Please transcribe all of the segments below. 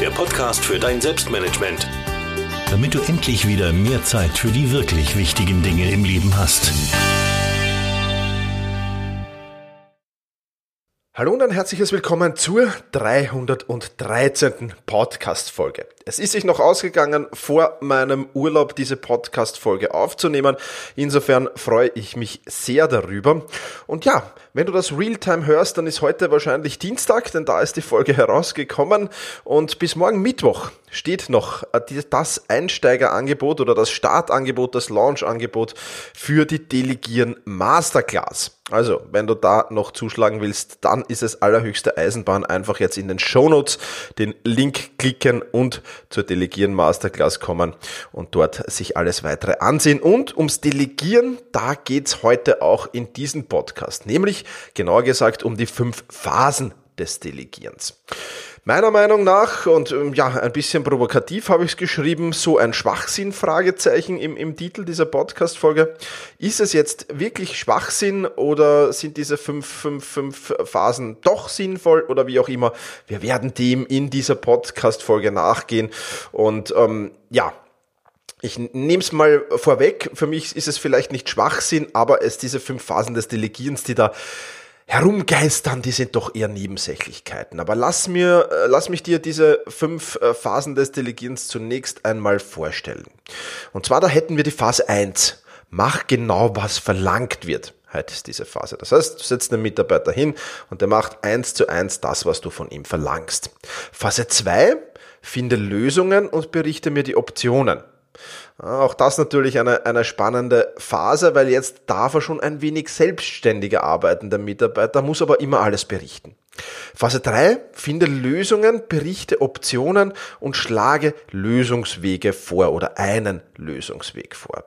der Podcast für dein Selbstmanagement. Damit du endlich wieder mehr Zeit für die wirklich wichtigen Dinge im Leben hast. Hallo und ein herzliches Willkommen zur 313. Podcast-Folge. Es ist sich noch ausgegangen, vor meinem Urlaub diese Podcast-Folge aufzunehmen. Insofern freue ich mich sehr darüber. Und ja, wenn du das Realtime hörst, dann ist heute wahrscheinlich Dienstag, denn da ist die Folge herausgekommen. Und bis morgen Mittwoch steht noch äh, das Einsteigerangebot oder das Startangebot, das Launch-Angebot für die Delegieren Masterclass. Also, wenn du da noch zuschlagen willst, dann ist es allerhöchste Eisenbahn. Einfach jetzt in den Shownotes den Link klicken und zur Delegieren Masterclass kommen und dort sich alles weitere ansehen. Und ums Delegieren, da geht's heute auch in diesem Podcast, nämlich genauer gesagt um die fünf Phasen des Delegierens. Meiner Meinung nach, und ähm, ja, ein bisschen provokativ habe ich es geschrieben, so ein Schwachsinn-Fragezeichen im, im Titel dieser Podcast-Folge. Ist es jetzt wirklich Schwachsinn oder sind diese fünf, fünf, fünf Phasen doch sinnvoll oder wie auch immer? Wir werden dem in dieser Podcast-Folge nachgehen und ähm, ja, ich nehme es mal vorweg, für mich ist es vielleicht nicht Schwachsinn, aber es diese fünf Phasen des Delegierens, die da herumgeistern, die sind doch eher Nebensächlichkeiten. Aber lass mir, äh, lass mich dir diese fünf äh, Phasen des Delegierens zunächst einmal vorstellen. Und zwar da hätten wir die Phase 1. Mach genau, was verlangt wird. Heute ist diese Phase. Das heißt, du setzt einen Mitarbeiter hin und der macht eins zu eins das, was du von ihm verlangst. Phase 2. Finde Lösungen und berichte mir die Optionen. Auch das natürlich eine, eine spannende Phase, weil jetzt darf er schon ein wenig selbstständiger arbeiten, der Mitarbeiter, muss aber immer alles berichten. Phase 3, finde Lösungen, berichte Optionen und schlage Lösungswege vor oder einen Lösungsweg vor.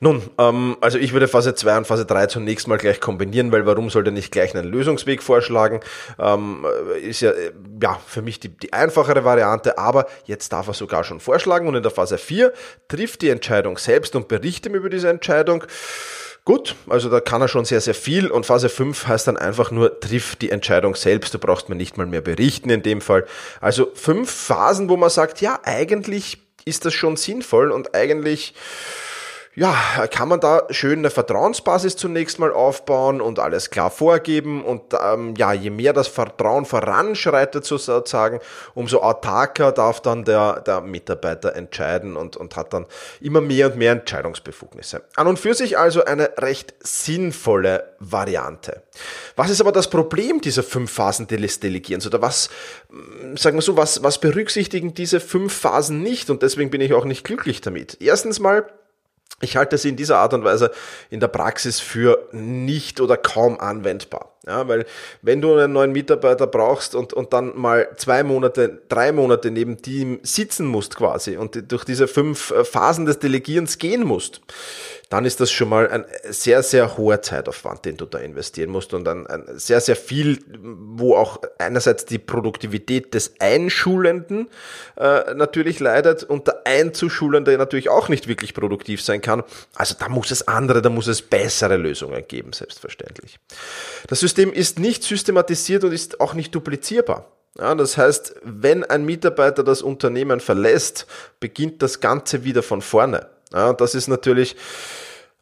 Nun, ähm, also ich würde Phase 2 und Phase 3 zunächst mal gleich kombinieren, weil warum sollte nicht gleich einen Lösungsweg vorschlagen? Ähm, ist ja, äh, ja für mich die, die einfachere Variante, aber jetzt darf er sogar schon vorschlagen und in der Phase 4 trifft die Entscheidung selbst und berichte ihm über diese Entscheidung. Gut, also da kann er schon sehr, sehr viel und Phase 5 heißt dann einfach nur, triff die Entscheidung selbst, du brauchst mir nicht mal mehr berichten in dem Fall. Also fünf Phasen, wo man sagt, ja, eigentlich ist das schon sinnvoll und eigentlich ja, kann man da schön eine Vertrauensbasis zunächst mal aufbauen und alles klar vorgeben und ähm, ja, je mehr das Vertrauen voranschreitet sozusagen, umso autarker darf dann der, der Mitarbeiter entscheiden und, und hat dann immer mehr und mehr Entscheidungsbefugnisse. An und für sich also eine recht sinnvolle Variante. Was ist aber das Problem dieser fünf Phasen des Delegierens oder was, hm, sagen wir so, was, was berücksichtigen diese fünf Phasen nicht und deswegen bin ich auch nicht glücklich damit. Erstens mal, ich halte sie in dieser Art und Weise in der Praxis für nicht oder kaum anwendbar. Ja, weil wenn du einen neuen Mitarbeiter brauchst und, und dann mal zwei Monate, drei Monate neben ihm sitzen musst quasi und durch diese fünf äh, Phasen des Delegierens gehen musst, dann ist das schon mal ein sehr, sehr hoher Zeitaufwand, den du da investieren musst und dann ein sehr, sehr viel, wo auch einerseits die Produktivität des Einschulenden äh, natürlich leidet und der Einzuschulende natürlich auch nicht wirklich produktiv sein kann. Also da muss es andere, da muss es bessere Lösungen geben, selbstverständlich. Das System ist nicht systematisiert und ist auch nicht duplizierbar. Ja, das heißt, wenn ein Mitarbeiter das Unternehmen verlässt, beginnt das Ganze wieder von vorne. Ja, das ist natürlich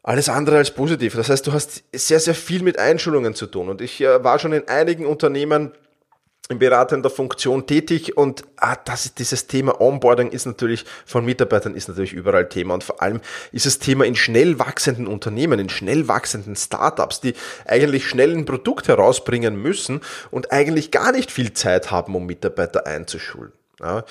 alles andere als positiv. Das heißt, du hast sehr, sehr viel mit Einschulungen zu tun. Und ich äh, war schon in einigen Unternehmen in beratender Funktion tätig und ah, das ist dieses Thema Onboarding ist natürlich von Mitarbeitern ist natürlich überall Thema und vor allem ist das Thema in schnell wachsenden Unternehmen, in schnell wachsenden Startups, die eigentlich schnell ein Produkt herausbringen müssen und eigentlich gar nicht viel Zeit haben, um Mitarbeiter einzuschulen. Ja.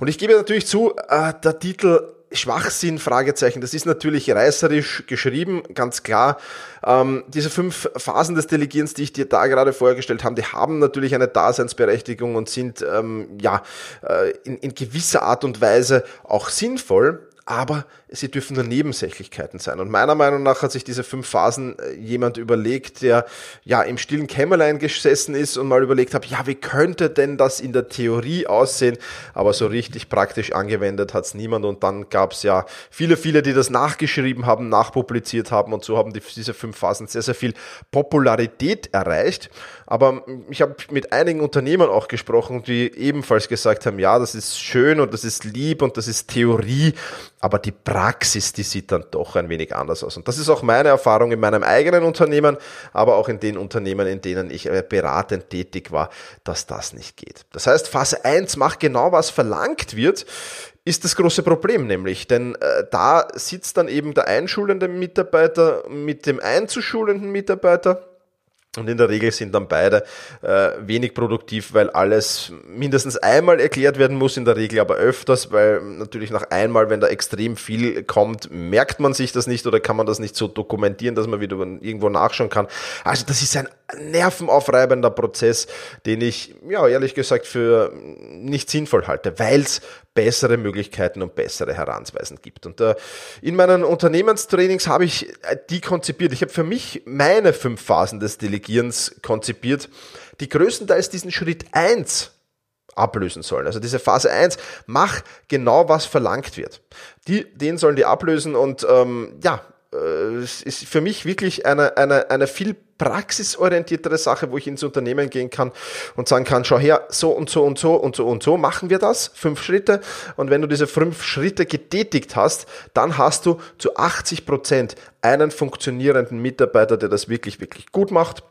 Und ich gebe natürlich zu, äh, der Titel Schwachsinn, Fragezeichen, das ist natürlich reißerisch geschrieben, ganz klar. Ähm, diese fünf Phasen des Delegierens, die ich dir da gerade vorgestellt habe, die haben natürlich eine Daseinsberechtigung und sind ähm, ja äh, in, in gewisser Art und Weise auch sinnvoll aber sie dürfen nur Nebensächlichkeiten sein. Und meiner Meinung nach hat sich diese fünf Phasen äh, jemand überlegt, der ja im stillen Kämmerlein gesessen ist und mal überlegt hat, ja, wie könnte denn das in der Theorie aussehen? Aber so richtig praktisch angewendet hat es niemand. Und dann gab es ja viele, viele, die das nachgeschrieben haben, nachpubliziert haben und so haben die, diese fünf Phasen sehr, sehr viel Popularität erreicht. Aber ich habe mit einigen Unternehmern auch gesprochen, die ebenfalls gesagt haben, ja, das ist schön und das ist lieb und das ist Theorie, aber die Praxis, die sieht dann doch ein wenig anders aus. Und das ist auch meine Erfahrung in meinem eigenen Unternehmen, aber auch in den Unternehmen, in denen ich äh, beratend tätig war, dass das nicht geht. Das heißt, Phase 1 macht genau, was verlangt wird ist das große Problem nämlich, denn äh, da sitzt dann eben der einschulende Mitarbeiter mit dem einzuschulenden Mitarbeiter und in der Regel sind dann beide äh, wenig produktiv, weil alles mindestens einmal erklärt werden muss, in der Regel aber öfters, weil natürlich nach einmal, wenn da extrem viel kommt, merkt man sich das nicht oder kann man das nicht so dokumentieren, dass man wieder irgendwo nachschauen kann. Also das ist ein nervenaufreibender Prozess, den ich, ja, ehrlich gesagt für nicht sinnvoll halte, weil es bessere Möglichkeiten und bessere Herangehensweisen gibt. Und äh, in meinen Unternehmenstrainings habe ich äh, die konzipiert. Ich habe für mich meine fünf Phasen des Delegierens konzipiert, die größtenteils diesen Schritt eins ablösen sollen. Also diese Phase 1, mach genau, was verlangt wird. Die, den sollen die ablösen und ähm, ja, es ist für mich wirklich eine, eine, eine viel praxisorientiertere Sache, wo ich ins Unternehmen gehen kann und sagen kann, schau her, so und so und so und so und so machen wir das, fünf Schritte. Und wenn du diese fünf Schritte getätigt hast, dann hast du zu 80 Prozent einen funktionierenden Mitarbeiter, der das wirklich, wirklich gut macht.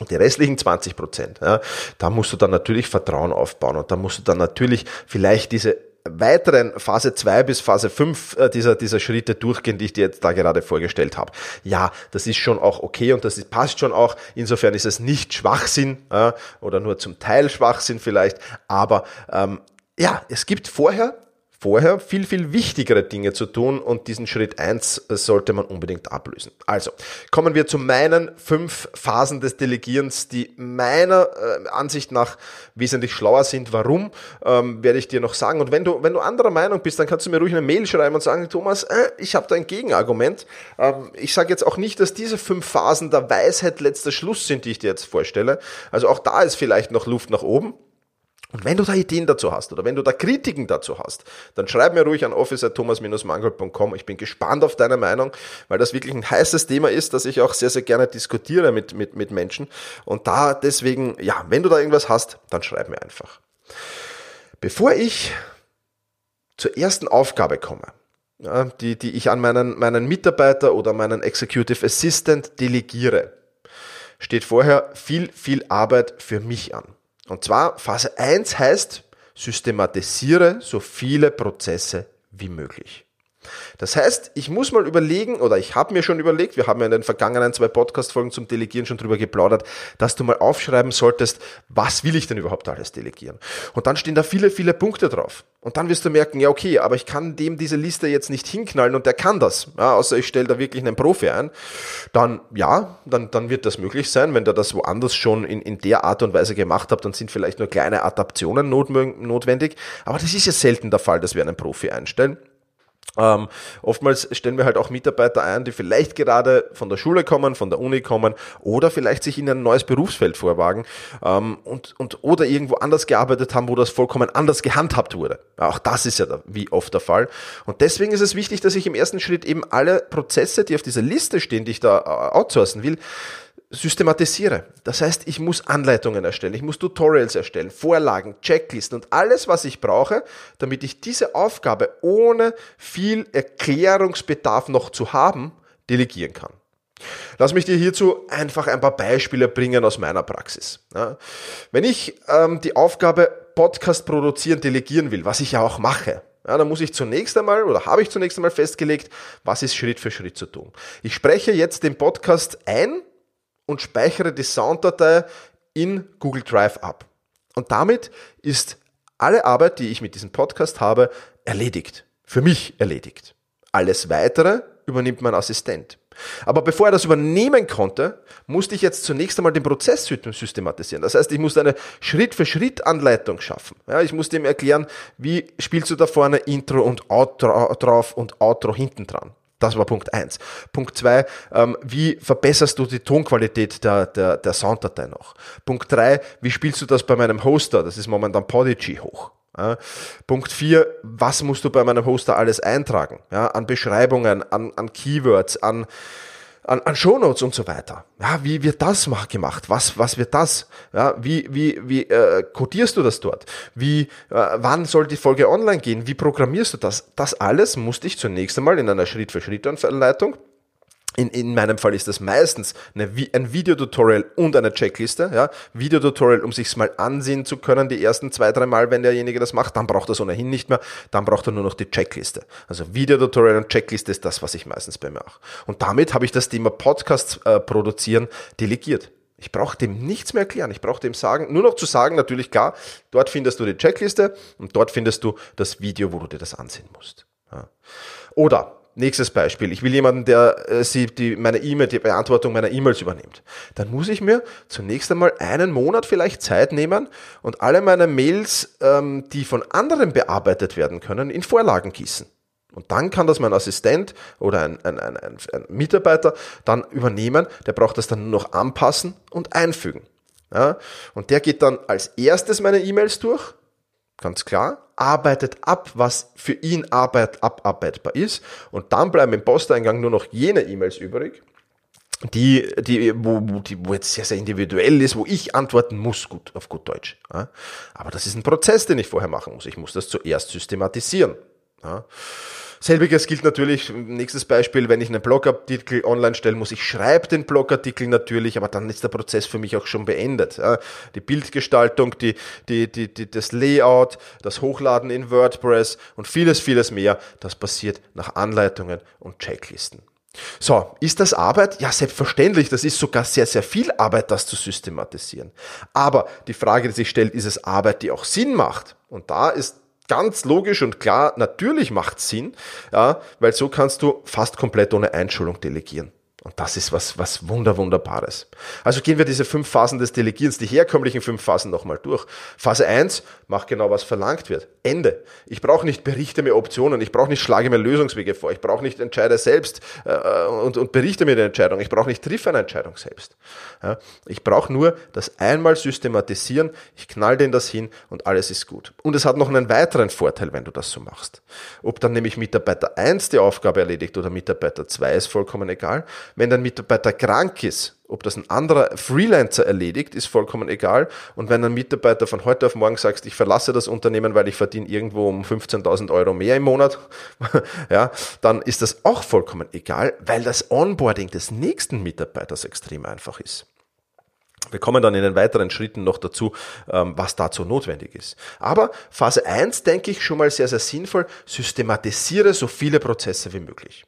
Und die restlichen 20 Prozent, ja, da musst du dann natürlich Vertrauen aufbauen und da musst du dann natürlich vielleicht diese weiteren Phase 2 bis Phase 5 äh, dieser, dieser Schritte durchgehen, die ich dir jetzt da gerade vorgestellt habe. Ja, das ist schon auch okay und das ist, passt schon auch. Insofern ist es nicht Schwachsinn äh, oder nur zum Teil Schwachsinn vielleicht, aber ähm, ja, es gibt vorher vorher viel, viel wichtigere Dinge zu tun und diesen Schritt eins sollte man unbedingt ablösen. Also, kommen wir zu meinen fünf Phasen des Delegierens, die meiner äh, Ansicht nach wesentlich schlauer sind. Warum, ähm, werde ich dir noch sagen. Und wenn du, wenn du anderer Meinung bist, dann kannst du mir ruhig eine Mail schreiben und sagen, Thomas, äh, ich habe da ein Gegenargument. Ähm, ich sage jetzt auch nicht, dass diese fünf Phasen der Weisheit letzter Schluss sind, die ich dir jetzt vorstelle. Also auch da ist vielleicht noch Luft nach oben. Und wenn du da Ideen dazu hast oder wenn du da Kritiken dazu hast, dann schreib mir ruhig an office.thomas-mangold.com. Ich bin gespannt auf deine Meinung, weil das wirklich ein heißes Thema ist, das ich auch sehr, sehr gerne diskutiere mit, mit, mit Menschen. Und da deswegen, ja, wenn du da irgendwas hast, dann schreib mir einfach. Bevor ich zur ersten Aufgabe komme, die, die ich an meinen, meinen Mitarbeiter oder meinen Executive Assistant delegiere, steht vorher viel, viel Arbeit für mich an. Und zwar Phase 1 heißt, systematisiere so viele Prozesse wie möglich. Das heißt, ich muss mal überlegen, oder ich habe mir schon überlegt, wir haben ja in den vergangenen zwei Podcast-Folgen zum Delegieren schon drüber geplaudert, dass du mal aufschreiben solltest, was will ich denn überhaupt alles delegieren? Und dann stehen da viele, viele Punkte drauf. Und dann wirst du merken, ja okay, aber ich kann dem diese Liste jetzt nicht hinknallen und der kann das, ja, außer ich stelle da wirklich einen Profi ein. Dann ja, dann, dann wird das möglich sein. Wenn der das woanders schon in, in der Art und Weise gemacht hat, dann sind vielleicht nur kleine Adaptionen notwendig. Aber das ist ja selten der Fall, dass wir einen Profi einstellen. Ähm, oftmals stellen wir halt auch Mitarbeiter ein, die vielleicht gerade von der Schule kommen, von der Uni kommen oder vielleicht sich in ein neues Berufsfeld vorwagen ähm, und, und oder irgendwo anders gearbeitet haben, wo das vollkommen anders gehandhabt wurde. Auch das ist ja da, wie oft der Fall. Und deswegen ist es wichtig, dass ich im ersten Schritt eben alle Prozesse, die auf dieser Liste stehen, die ich da äh, outsourcen will, systematisiere. Das heißt, ich muss Anleitungen erstellen, ich muss Tutorials erstellen, Vorlagen, Checklisten und alles, was ich brauche, damit ich diese Aufgabe ohne viel Erklärungsbedarf noch zu haben, delegieren kann. Lass mich dir hierzu einfach ein paar Beispiele bringen aus meiner Praxis. wenn ich ähm, die Aufgabe Podcast produzieren, delegieren will, was ich ja auch mache, ja, dann muss ich zunächst einmal oder habe ich zunächst einmal festgelegt, was ist Schritt für Schritt zu tun. Ich spreche jetzt den Podcast ein und speichere die Sounddatei in Google Drive ab. Und damit ist alle Arbeit, die ich mit diesem Podcast habe, erledigt. Für mich erledigt. Alles weitere übernimmt mein Assistent. Aber bevor er das übernehmen konnte, musste ich jetzt zunächst einmal den Prozess systematisieren. Das heißt, ich musste eine Schritt-für-Schritt-Anleitung schaffen. Ja, ich musste ihm erklären, wie spielst du da vorne Intro und Outro drauf und Outro hinten dran. Das war Punkt eins. Punkt zwei: ähm, wie verbesserst du die Tonqualität der, der, der Sounddatei noch? Punkt drei: wie spielst du das bei meinem Hoster? Das ist momentan Podigy hoch. Ja. Punkt vier: was musst du bei meinem Hoster alles eintragen? Ja, an Beschreibungen, an, an Keywords, an an, an Shownotes und so weiter. Ja, wie wird das gemacht? Was, was wird das? Ja, wie, wie, wie äh, codierst du das dort? Wie, äh, wann soll die Folge online gehen? Wie programmierst du das? Das alles musste ich zunächst einmal in einer Schritt-für-Schritt-Anleitung in, in meinem Fall ist das meistens eine, ein Videotutorial und eine Checkliste. Ja? Videotutorial, um sich's mal ansehen zu können, die ersten zwei, drei Mal, wenn derjenige das macht, dann braucht er es ohnehin nicht mehr, dann braucht er nur noch die Checkliste. Also Videotutorial und Checkliste ist das, was ich meistens bei mir mache. Und damit habe ich das Thema Podcast äh, produzieren delegiert. Ich brauche dem nichts mehr erklären. Ich brauche dem sagen, nur noch zu sagen, natürlich klar, dort findest du die Checkliste und dort findest du das Video, wo du dir das ansehen musst. Ja. Oder Nächstes Beispiel. Ich will jemanden, der äh, sie die, meine E-Mail, die Beantwortung meiner E-Mails übernimmt. Dann muss ich mir zunächst einmal einen Monat vielleicht Zeit nehmen und alle meine Mails, ähm, die von anderen bearbeitet werden können, in Vorlagen gießen. Und dann kann das mein Assistent oder ein, ein, ein, ein, Mitarbeiter dann übernehmen. Der braucht das dann nur noch anpassen und einfügen. Ja? Und der geht dann als erstes meine E-Mails durch, ganz klar, arbeitet ab, was für ihn Arbeit abarbeitbar ist und dann bleiben im Posteingang nur noch jene E-Mails übrig, die, die, wo, die, wo jetzt sehr, sehr individuell ist, wo ich antworten muss, gut, auf gut Deutsch. Ja. Aber das ist ein Prozess, den ich vorher machen muss. Ich muss das zuerst systematisieren. Ja. Selbiges gilt natürlich, nächstes Beispiel, wenn ich einen Blogartikel online stellen muss, ich schreibe den Blogartikel natürlich, aber dann ist der Prozess für mich auch schon beendet. Die Bildgestaltung, die, die, die, die, das Layout, das Hochladen in WordPress und vieles, vieles mehr, das passiert nach Anleitungen und Checklisten. So, ist das Arbeit? Ja, selbstverständlich. Das ist sogar sehr, sehr viel Arbeit, das zu systematisieren. Aber die Frage, die sich stellt, ist es Arbeit, die auch Sinn macht? Und da ist ganz logisch und klar, natürlich macht Sinn, ja, weil so kannst du fast komplett ohne Einschulung delegieren. Und das ist was, was wunder, wunderbares. Also gehen wir diese fünf Phasen des Delegierens, die herkömmlichen fünf Phasen nochmal durch. Phase eins mach genau, was verlangt wird. Ende. Ich brauche nicht berichte mir Optionen, ich brauche nicht schlage mir Lösungswege vor, ich brauche nicht entscheide selbst äh, und, und berichte mir die Entscheidung, ich brauche nicht triff eine Entscheidung selbst. Ja, ich brauche nur das einmal systematisieren, ich knall den das hin und alles ist gut. Und es hat noch einen weiteren Vorteil, wenn du das so machst. Ob dann nämlich Mitarbeiter eins die Aufgabe erledigt oder Mitarbeiter zwei ist vollkommen egal Wenn dein Mitarbeiter krank ist, ob das ein anderer Freelancer erledigt, ist vollkommen egal. Und wenn ein Mitarbeiter von heute auf morgen sagt, ich verlasse das Unternehmen, weil ich verdiene irgendwo um 15.000 Euro mehr im Monat, ja, dann ist das auch vollkommen egal, weil das Onboarding des nächsten Mitarbeiters extrem einfach ist. Wir kommen dann in den weiteren Schritten noch dazu, ähm, was dazu notwendig ist. Aber Phase 1 denke ich schon mal sehr, sehr sinnvoll, systematisiere so viele Prozesse wie möglich.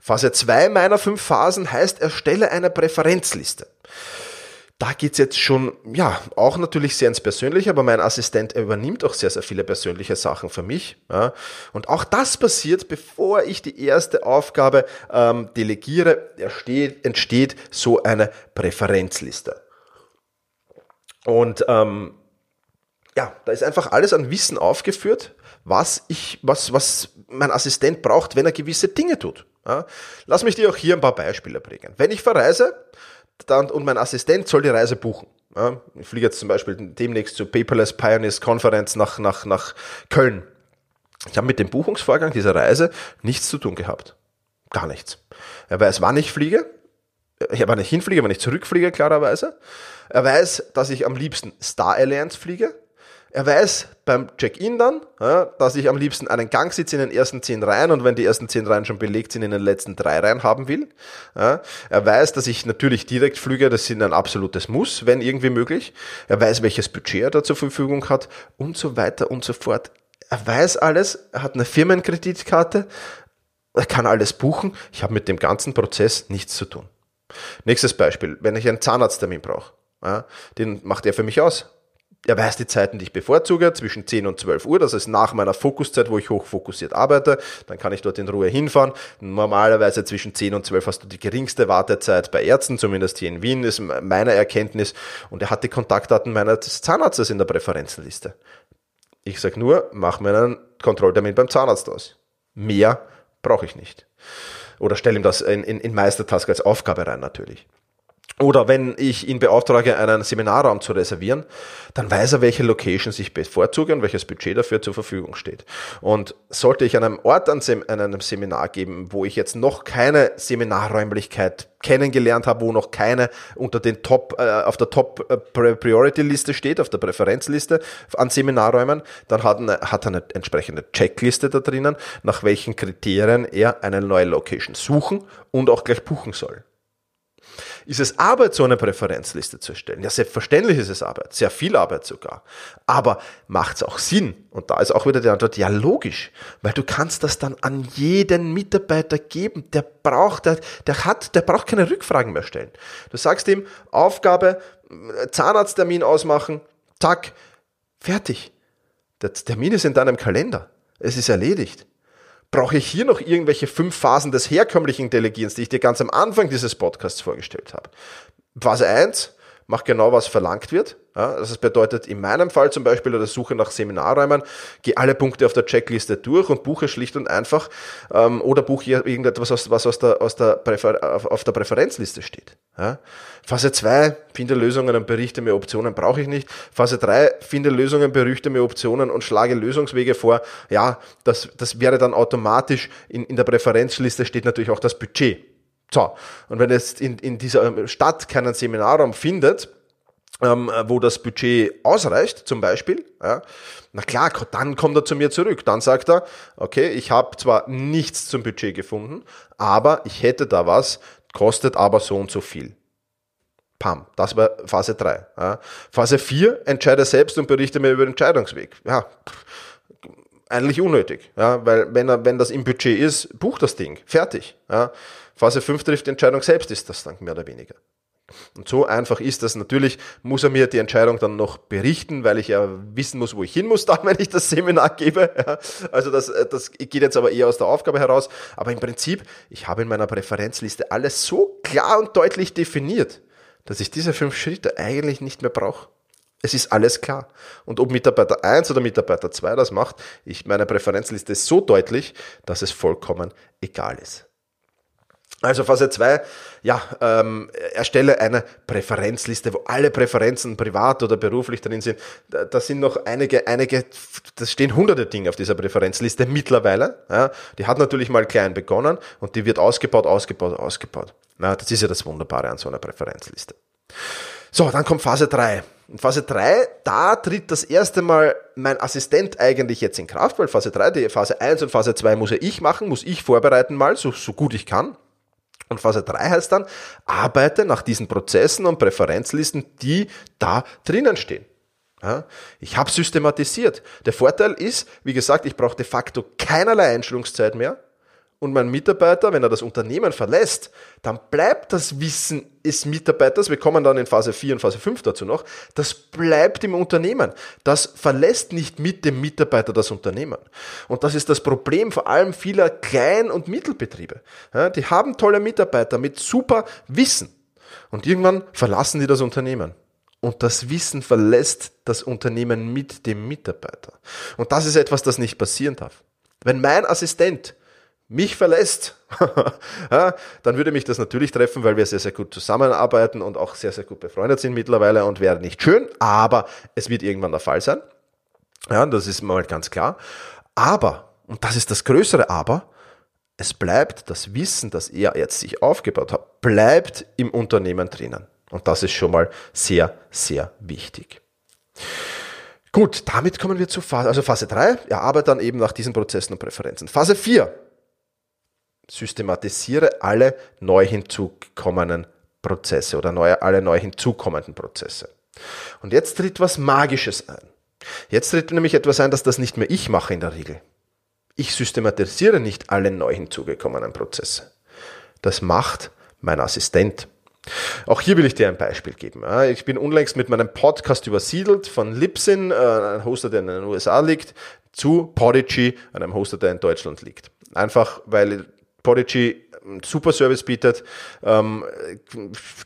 Phase 2 meiner fünf Phasen heißt, erstelle eine Präferenzliste. Da geht's jetzt schon, ja, auch natürlich sehr ins Persönliche, aber mein Assistent übernimmt auch sehr, sehr viele persönliche Sachen für mich. Ja. Und auch das passiert, bevor ich die erste Aufgabe ähm, delegiere, entsteht, entsteht so eine Präferenzliste. Und ähm, ja, da ist einfach alles an Wissen aufgeführt, was ich, was, was mein Assistent braucht, wenn er gewisse Dinge tut. Ja, lass mich dir auch hier ein paar Beispiele bringen. Wenn ich verreise, dann, und mein Assistent soll die Reise buchen. Ja, ich fliege jetzt zum Beispiel demnächst zur Paperless Pioneers Konferenz nach, nach, nach Köln. Ich habe mit dem Buchungsvorgang dieser Reise nichts zu tun gehabt. Gar nichts. Er weiß, wann ich fliege, ja, wann ich hinfliege, wann ich zurückfliege, klarerweise. Er weiß, dass ich am liebsten Star Alliance fliege. Er weiß beim Check-in dann, ja, dass ich am liebsten einen Gangsitz in den ersten zehn Reihen und wenn die ersten zehn Reihen schon belegt sind, in den letzten drei Reihen haben will. Ja, er weiß, dass ich natürlich Direktflüge, das sind ein absolutes Muss, wenn irgendwie möglich. Er weiß, welches Budget er da zur Verfügung hat und so weiter und so fort. Er weiß alles, er hat eine Firmenkreditkarte, er kann alles buchen. Ich habe mit dem ganzen Prozess nichts zu tun. Nächstes Beispiel, wenn ich einen Zahnarzttermin brauche, ja, den macht er für mich aus. Er weiß die Zeiten, die ich bevorzuge, zwischen 10 und 12 Uhr, das ist nach meiner Fokuszeit, wo ich hochfokussiert arbeite, dann kann ich dort in Ruhe hinfahren. Normalerweise zwischen 10 und 12 hast du die geringste Wartezeit bei Ärzten, zumindest hier in Wien, ist meine Erkenntnis. Und er hat die Kontaktdaten meines Zahnarztes in der Präferenzenliste. Ich sage nur, mach mir einen Kontrolltermin beim Zahnarzt aus. Mehr brauche ich nicht oder stelle ihm das in, in, in Meistertask als Aufgabe rein natürlich. Oder wenn ich ihn beauftrage, einen Seminarraum zu reservieren, dann weiß er, welche Locations ich bevorzuge und welches Budget dafür zur Verfügung steht. Und sollte ich an einem Ort an einem Seminar geben, wo ich jetzt noch keine Seminarräumlichkeit kennengelernt habe, wo noch keine unter den Top, äh, auf der Top äh, Priority Liste steht, auf der Präferenzliste an Seminarräumen, dann hat, eine, hat er eine entsprechende Checkliste da drinnen, nach welchen Kriterien er eine neue Location suchen und auch gleich buchen soll. Ist es Arbeit, so eine Präferenzliste zu erstellen? Ja, selbstverständlich ist es Arbeit, sehr viel Arbeit sogar. Aber macht es auch Sinn? Und da ist auch wieder die Antwort, ja logisch, weil du kannst das dann an jeden Mitarbeiter geben, der braucht, der, der hat, der braucht keine Rückfragen mehr stellen. Du sagst ihm, Aufgabe, Zahnarzttermin ausmachen, zack, fertig. Der Termin ist in deinem Kalender. Es ist erledigt brauche ich hier noch irgendwelche fünf Phasen des herkömmlichen Delegierens, die ich dir ganz am Anfang dieses Podcasts vorgestellt habe. Phase 1, mach genau, was verlangt wird. Ja, das bedeutet in meinem Fall zum Beispiel oder Suche nach Seminarräumen, gehe alle Punkte auf der Checkliste durch und buche schlicht und einfach ähm, oder buche irgendetwas, aus, was aus der, aus der Präfer auf, der Präferenzliste steht. Ja. Phase 2, finde Lösungen und berichte mir Optionen, brauche ich nicht. Phase 3, finde Lösungen, berichte mir Optionen und schlage Lösungswege vor. Ja, das, das wäre dann automatisch, in, in der Präferenzliste steht natürlich auch das Budget. So, und wenn es in, in dieser Stadt keinen Seminarraum findet, ähm, wo das Budget ausreicht, zum Beispiel, ja, na klar, dann kommt er zu mir zurück. Dann sagt er, okay, ich habe zwar nichts zum Budget gefunden, aber ich hätte da was, kostet aber so und so viel. Pam, das war Phase 3. Ja. Phase 4, entscheide selbst und berichte mir über den Entscheidungsweg. Ja, eigentlich unnötig, ja, weil wenn, er, wenn das im Budget ist, buch das Ding, fertig. Ja. Phase 5 trifft die Entscheidung selbst, ist das dann mehr oder weniger. Und so einfach ist das. Natürlich muss er mir die Entscheidung dann noch berichten, weil ich ja wissen muss, wo ich hin muss, dann, wenn ich das Seminar gebe. Ja, also das, das geht jetzt aber eher aus der Aufgabe heraus. Aber im Prinzip, ich habe in meiner Präferenzliste alles so klar und deutlich definiert, dass ich diese fünf Schritte eigentlich nicht mehr brauche. Es ist alles klar. Und ob Mitarbeiter 1 oder Mitarbeiter 2 das macht, ich, meine Präferenzliste ist so deutlich, dass es vollkommen egal ist. Also Phase 2, ja, ähm, erstelle eine Präferenzliste, wo alle Präferenzen privat oder beruflich drin sind. Da, da sind noch einige, einige, das stehen hunderte Dinge auf dieser Präferenzliste mittlerweile. Ja. Die hat natürlich mal klein begonnen und die wird ausgebaut, ausgebaut, ausgebaut. Ja, das ist ja das Wunderbare an so einer Präferenzliste. So, dann kommt Phase 3. In Phase 3, da tritt das erste Mal mein Assistent eigentlich jetzt in Kraft, weil Phase 3, die Phase 1 und Phase 2 muss ja ich machen, muss ich vorbereiten mal, so, so gut ich kann. Und Phase 3 heißt dann, arbeite nach diesen Prozessen und Präferenzlisten, die da drinnen stehen. Ja, ich habe systematisiert. Der Vorteil ist, wie gesagt, ich brauche de facto keinerlei Einstellungszeit mehr und mein Mitarbeiter, wenn er das Unternehmen verlässt, dann bleibt das Wissen des Mitarbeiters, wir kommen dann in Phase 4 und Phase 5 dazu noch, das bleibt im Unternehmen. Das verlässt nicht mit dem Mitarbeiter das Unternehmen. Und das ist das Problem vor allem vieler Klein- und Mittelbetriebe. Die haben tolle Mitarbeiter mit super Wissen. Und irgendwann verlassen die das Unternehmen. Und das Wissen verlässt das Unternehmen mit dem Mitarbeiter. Und das ist etwas, das nicht passieren darf. Wenn mein Assistent mich verlässt, ja, dann würde mich das natürlich treffen, weil wir sehr, sehr gut zusammenarbeiten und auch sehr, sehr gut befreundet sind mittlerweile und wäre nicht schön, aber es wird irgendwann der Fall sein. Ja, das ist mal ganz klar. Aber, und das ist das größere Aber, es bleibt das Wissen, das er jetzt sich aufgebaut hat, bleibt im Unternehmen drinnen. Und das ist schon mal sehr, sehr wichtig. Gut, damit kommen wir zu Phase, also Phase 3, er arbeitet dann eben nach diesen Prozessen und Präferenzen. Phase 4, systematisiere alle neu hinzukommenen Prozesse oder neue, alle neu hinzukommenden Prozesse. Und jetzt tritt was Magisches ein. Jetzt tritt nämlich etwas ein, dass das nicht mehr ich mache in der Regel. Ich systematisiere nicht alle neu hinzugekommenen Prozesse. Das macht mein Assistent. Auch hier will ich dir ein Beispiel geben. Ich bin unlängst mit meinem Podcast übersiedelt von Libsyn, äh, einem Hoster, der in den USA liegt, zu Podigy, einem Hoster, der in Deutschland liegt. Einfach weil Podigy super Service bietet, ähm,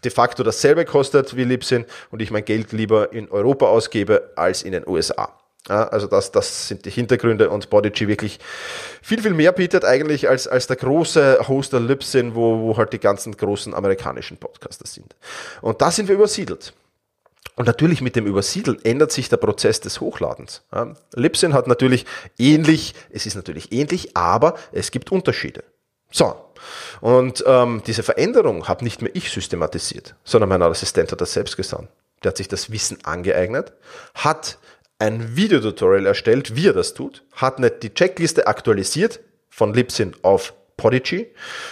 de facto dasselbe kostet wie Libsyn und ich mein Geld lieber in Europa ausgebe als in den USA. Ja, also das, das sind die Hintergründe und Podigy wirklich viel, viel mehr bietet eigentlich als, als der große Hoster Libsyn, wo, wo halt die ganzen großen amerikanischen Podcaster sind. Und da sind wir übersiedelt. Und natürlich mit dem Übersiedeln ändert sich der Prozess des Hochladens. Ja, Libsyn hat natürlich ähnlich, es ist natürlich ähnlich, aber es gibt Unterschiede. So. Und ähm, diese Veränderung habe nicht mehr ich systematisiert, sondern mein Assistent hat das selbst gesan. Der hat sich das Wissen angeeignet, hat ein Videotutorial erstellt, wie er das tut, hat nicht die Checkliste aktualisiert von Libsyn auf Podigy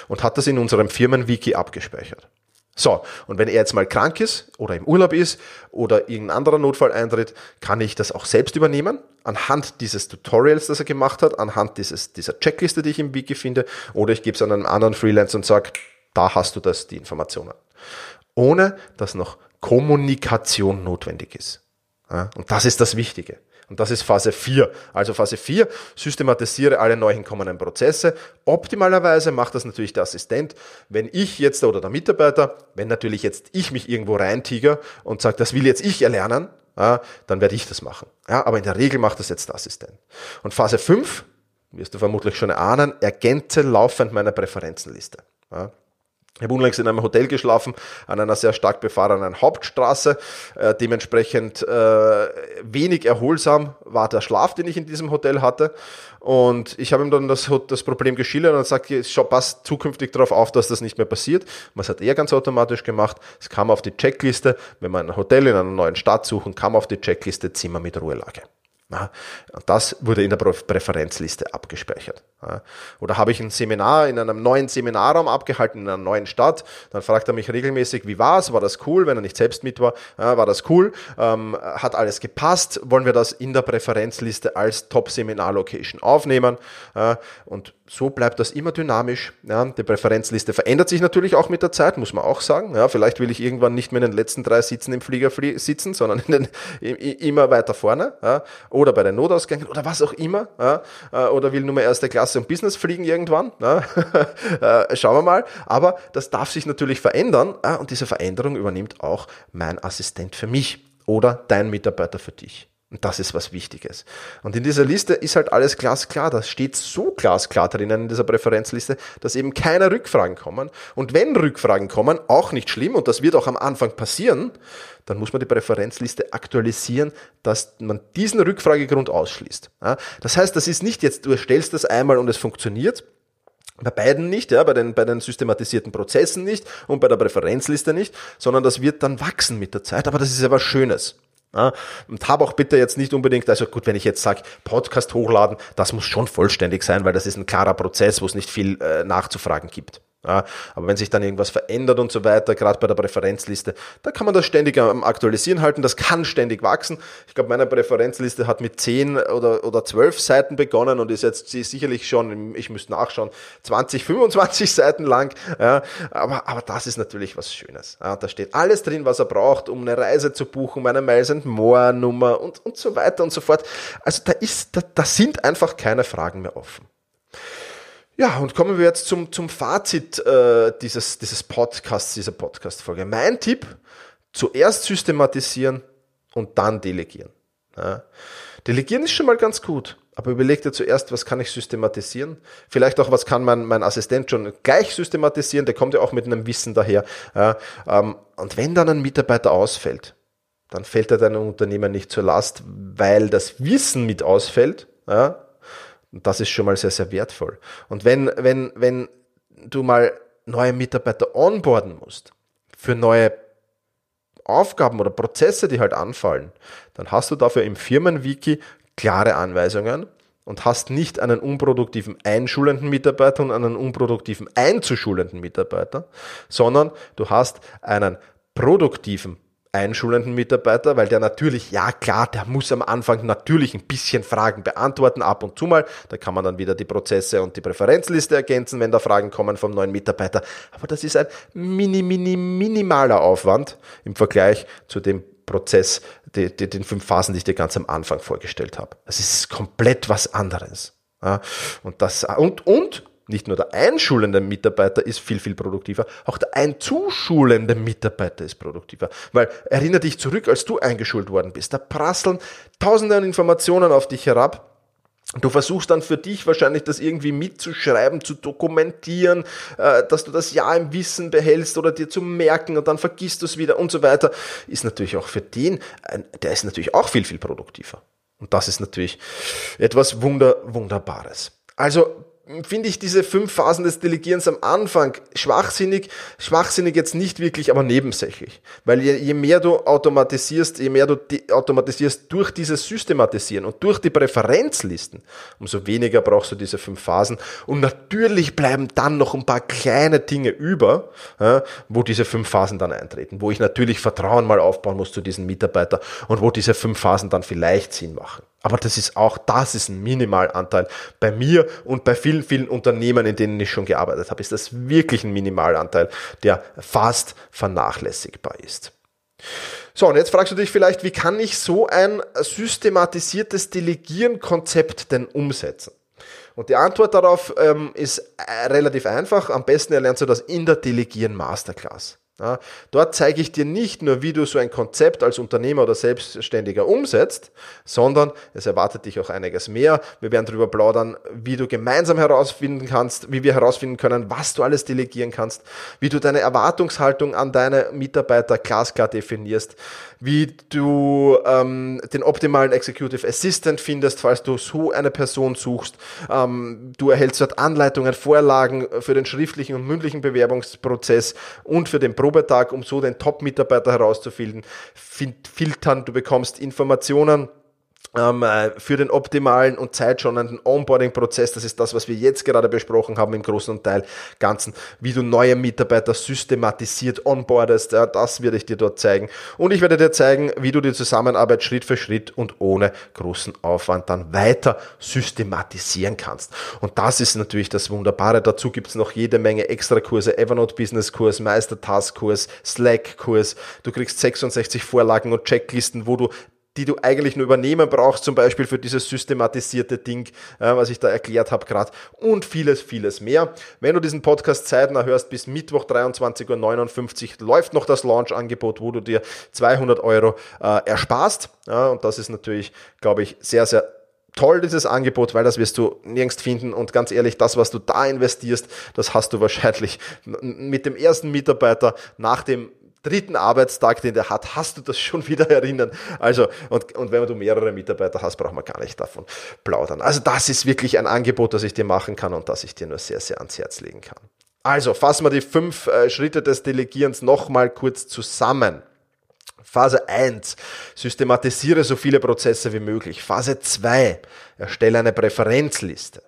und hat das in unserem Firmenwiki abgespeichert. So, und wenn er jetzt mal krank ist oder im Urlaub ist oder irgendein anderer Notfall eintritt, kann ich das auch selbst übernehmen, anhand dieses Tutorials, das er gemacht hat, anhand dieses, dieser Checkliste, die ich im Wiki finde, oder ich gebe es an einen anderen Freelancer und sage, da hast du das, die Informationen. Ohne dass noch Kommunikation notwendig ist. Und das ist das Wichtige. Und das ist Phase 4. Also Phase 4, systematisiere alle neu hinkommenden Prozesse. Optimalerweise macht das natürlich der Assistent. Wenn ich jetzt oder der Mitarbeiter, wenn natürlich jetzt ich mich irgendwo reintiger und sage, das will jetzt ich erlernen, ja, dann werde ich das machen. Ja, aber in der Regel macht das jetzt der Assistent. Und Phase 5, wirst du vermutlich schon erahnen, ergänze laufend meine Präferenzenliste. Ja, ich habe unlängst in einem Hotel geschlafen, an einer sehr stark befahrenen Hauptstraße. Äh, dementsprechend äh, wenig erholsam war der Schlaf, den ich in diesem Hotel hatte. Und ich habe ihm dann das, das Problem geschildert und sagt, schau, pass zukünftig darauf auf, dass das nicht mehr passiert. Was hat er ganz automatisch gemacht? Es kam auf die Checkliste, wenn wir ein Hotel in einer neuen Stadt suchen, kam auf die Checkliste Zimmer mit Ruhelage. Das wurde in der Präferenzliste abgespeichert. Oder habe ich ein Seminar in einem neuen Seminarraum abgehalten, in einer neuen Stadt, dann fragt er mich regelmäßig, wie war's? War das cool? Wenn er nicht selbst mit war, war das cool? Ähm, hat alles gepasst? Wollen wir das in der Präferenzliste als Top-Seminar-Location aufnehmen? und so bleibt das immer dynamisch. Ja, die Präferenzliste verändert sich natürlich auch mit der Zeit, muss man auch sagen. Ja, vielleicht will ich irgendwann nicht mehr in den letzten drei Sitzen im Flieger sitzen, sondern den, immer weiter vorne ja, oder bei den Notausgängen oder was auch immer. Ja, äh, oder will nur mehr erste Klasse und Business fliegen irgendwann. Ja, äh, schauen wir mal. Aber das darf sich natürlich verändern und diese Veränderung übernimmt auch mein Assistent für mich oder dein Mitarbeiter für dich. Und das ist was Wichtiges. Und in dieser Liste ist halt alles glasklar. Das steht so glasklar drinnen in dieser Präferenzliste, dass eben keine Rückfragen kommen. Und wenn Rückfragen kommen, auch nicht schlimm, und das wird auch am Anfang passieren, dann muss man die Präferenzliste aktualisieren, dass man diesen Rückfragegrund ausschließt. Das heißt, das ist nicht jetzt, du erstellst das einmal und es funktioniert, bei beiden nicht, ja, bei den, bei den systematisierten Prozessen nicht und bei der Präferenzliste nicht, sondern das wird dann wachsen mit der Zeit, aber das ist ja was Schönes. Ja, und habe auch bitte jetzt nicht unbedingt, also gut, wenn ich jetzt sage, Podcast hochladen, das muss schon vollständig sein, weil das ist ein klarer Prozess, wo es nicht viel äh, nachzufragen gibt. Ja, aber wenn sich dann irgendwas verändert und so weiter, gerade bei der Präferenzliste, da kann man das ständig am Aktualisieren halten. Das kann ständig wachsen. Ich glaube, meine Präferenzliste hat mit 10 oder, oder 12 Seiten begonnen und ist jetzt sicherlich schon, ich müsste nachschauen, 20, 25 Seiten lang. Ja, aber, aber das ist natürlich was Schönes. Ja, da steht alles drin, was er braucht, um eine Reise zu buchen, meine Miles and More Nummer und, und so weiter und so fort. Also da ist, da, da sind einfach keine Fragen mehr offen. Ja, und kommen wir jetzt zum, zum Fazit äh, dieses, dieses Podcasts, dieser Podcast-Folge. Mein Tipp, zuerst systematisieren und dann delegieren. Ja. Delegieren ist schon mal ganz gut, aber überleg dir zuerst, was kann ich systematisieren? Vielleicht auch, was kann mein, mein Assistent schon gleich systematisieren, der kommt ja auch mit einem Wissen daher. Ja. Ähm, und wenn dann ein Mitarbeiter ausfällt, dann fällt er deinem Unternehmen nicht zur Last, weil das Wissen mit ausfällt, ja, das ist schon mal sehr, sehr wertvoll. Und wenn, wenn, wenn du mal neue Mitarbeiter onboarden musst für neue Aufgaben oder Prozesse, die halt anfallen, dann hast du dafür im Firmenwiki klare Anweisungen und hast nicht einen unproduktiven einschulenden Mitarbeiter und einen unproduktiven einzuschulenden Mitarbeiter, sondern du hast einen produktiven einschulenden Mitarbeiter, weil der natürlich, ja klar, der muss am Anfang natürlich ein bisschen Fragen beantworten, ab und zu mal. Da kann man dann wieder die Prozesse und die Präferenzliste ergänzen, wenn da Fragen kommen vom neuen Mitarbeiter. Aber das ist ein mini, mini, minimaler Aufwand im Vergleich zu dem Prozess, die, die, den fünf Phasen, die ich dir ganz am Anfang vorgestellt habe. Das ist komplett was anderes. Ja, und das, und, und nicht nur der einschulende Mitarbeiter ist viel, viel produktiver, auch der einzuschulende Mitarbeiter ist produktiver. Weil erinnere dich zurück, als du eingeschult worden bist, da prasseln tausende an Informationen auf dich herab. Du versuchst dann für dich wahrscheinlich das irgendwie mitzuschreiben, zu dokumentieren, äh, dass du das Ja im Wissen behältst oder dir zu merken und dann vergisst du es wieder und so weiter. Ist natürlich auch für den, der ist natürlich auch viel, viel produktiver. Und das ist natürlich etwas Wunder, Wunderbares. Also finde ich diese fünf Phasen des Delegierens am Anfang schwachsinnig. Schwachsinnig jetzt nicht wirklich, aber nebensächlich. Weil je, je mehr du automatisierst, je mehr du automatisierst durch dieses Systematisieren und durch die Präferenzlisten, umso weniger brauchst du diese fünf Phasen. Und natürlich bleiben dann noch ein paar kleine Dinge über, ja, wo diese fünf Phasen dann eintreten, wo ich natürlich Vertrauen mal aufbauen muss zu diesen Mitarbeiter und wo diese fünf Phasen dann vielleicht Sinn machen. Aber das ist auch, das ist ein Minimalanteil. Bei mir und bei vielen, vielen Unternehmen, in denen ich schon gearbeitet habe, ist das wirklich ein Minimalanteil, der fast vernachlässigbar ist. So, und jetzt fragst du dich vielleicht, wie kann ich so ein systematisiertes Delegieren-Konzept denn umsetzen? Und die Antwort darauf ähm, ist äh, relativ einfach. Am besten erlernst du das in der Delegieren Masterclass. Ja, dort zeige ich dir nicht nur, wie du so ein Konzept als Unternehmer oder Selbstständiger umsetzt, sondern es erwartet dich auch einiges mehr. Wir werden darüber plaudern, wie du gemeinsam herausfinden kannst, wie wir herausfinden können, was du alles delegieren kannst, wie du deine Erwartungshaltung an deine Mitarbeiter glasklar definierst, wie du ähm, den optimalen Executive Assistant findest, falls du so eine Person suchst. Ähm, du erhältst dort Anleitungen, Vorlagen für den schriftlichen und mündlichen Bewerbungsprozess und für den Pro Probetag, um so den Top-Mitarbeiter herauszufinden, filtern, du bekommst Informationen ähm, äh, für den optimalen und zeitschonenden Onboarding-Prozess. Das ist das, was wir jetzt gerade besprochen haben im großen Teil Ganzen, wie du neue Mitarbeiter systematisiert onboardest. Das werde ich dir dort zeigen. Und ich werde dir zeigen, wie du die Zusammenarbeit Schritt für Schritt und ohne großen Aufwand dann weiter systematisieren kannst. Und das ist natürlich das Wunderbare. Dazu gibt es noch jede Menge extra Kurse, Evernote Business Kurs, Meister Task Kurs, Slack Kurs. Du kriegst 66 Vorlagen und Checklisten, wo du die du eigentlich nur übernehmen brauchst, zum Beispiel für dieses systematisierte Ding, äh, was ich da erklärt habe gerade und vieles, vieles mehr. Wenn du diesen Podcast zeitnah hörst, bis Mittwoch 23.59 Uhr läuft noch das Launch-Angebot, wo du dir 200 Euro äh, ersparst. Und das ist natürlich, glaube ich, sehr, sehr toll, dieses Angebot, weil das wirst du nirgends finden. Und ganz ehrlich, das, was du da investierst, das hast du wahrscheinlich mit dem ersten Mitarbeiter nach dem dritten Arbeitstag, den der hat, hast du das schon wieder erinnern. Also, und, und wenn du mehrere Mitarbeiter hast, braucht man gar nicht davon plaudern. Also, das ist wirklich ein Angebot, das ich dir machen kann und das ich dir nur sehr, sehr ans Herz legen kann. Also, fassen wir die fünf äh, Schritte des Delegierens nochmal kurz zusammen. Phase 1, systematisiere so viele Prozesse wie möglich. Phase 2, erstelle eine Präferenzliste.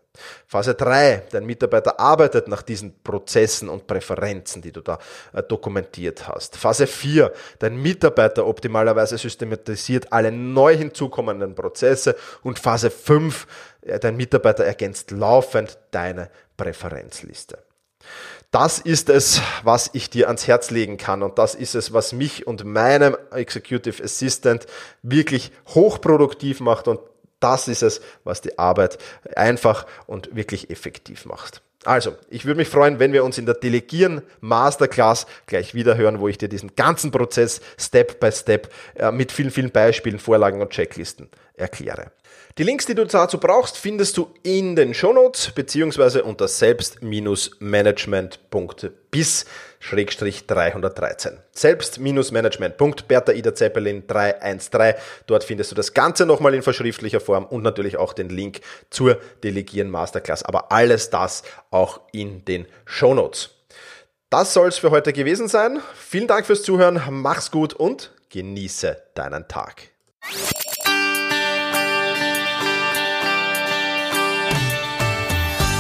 Phase 3, dein Mitarbeiter arbeitet nach diesen Prozessen und Präferenzen, die du da äh, dokumentiert hast. Phase 4, dein Mitarbeiter optimalerweise systematisiert alle neu hinzukommenden Prozesse. Und Phase 5, äh, dein Mitarbeiter ergänzt laufend deine Präferenzliste. Das ist es, was ich dir ans Herz legen kann und das ist es, was mich und meinem Executive Assistant wirklich hochproduktiv macht und das ist es, was die Arbeit einfach und wirklich effektiv macht. Also, ich würde mich freuen, wenn wir uns in der Delegieren Masterclass gleich wieder hören, wo ich dir diesen ganzen Prozess Step by Step äh, mit vielen, vielen Beispielen, Vorlagen und Checklisten erkläre. Die Links, die du dazu brauchst, findest du in den Shownotes beziehungsweise unter selbst-management.bis 313. Selbst-management.bertha Ida Zeppelin 313. Dort findest du das Ganze nochmal in verschriftlicher Form und natürlich auch den Link zur Delegieren Masterclass. Aber alles das auch in den Shownotes. Das soll es für heute gewesen sein. Vielen Dank fürs Zuhören. Mach's gut und genieße deinen Tag.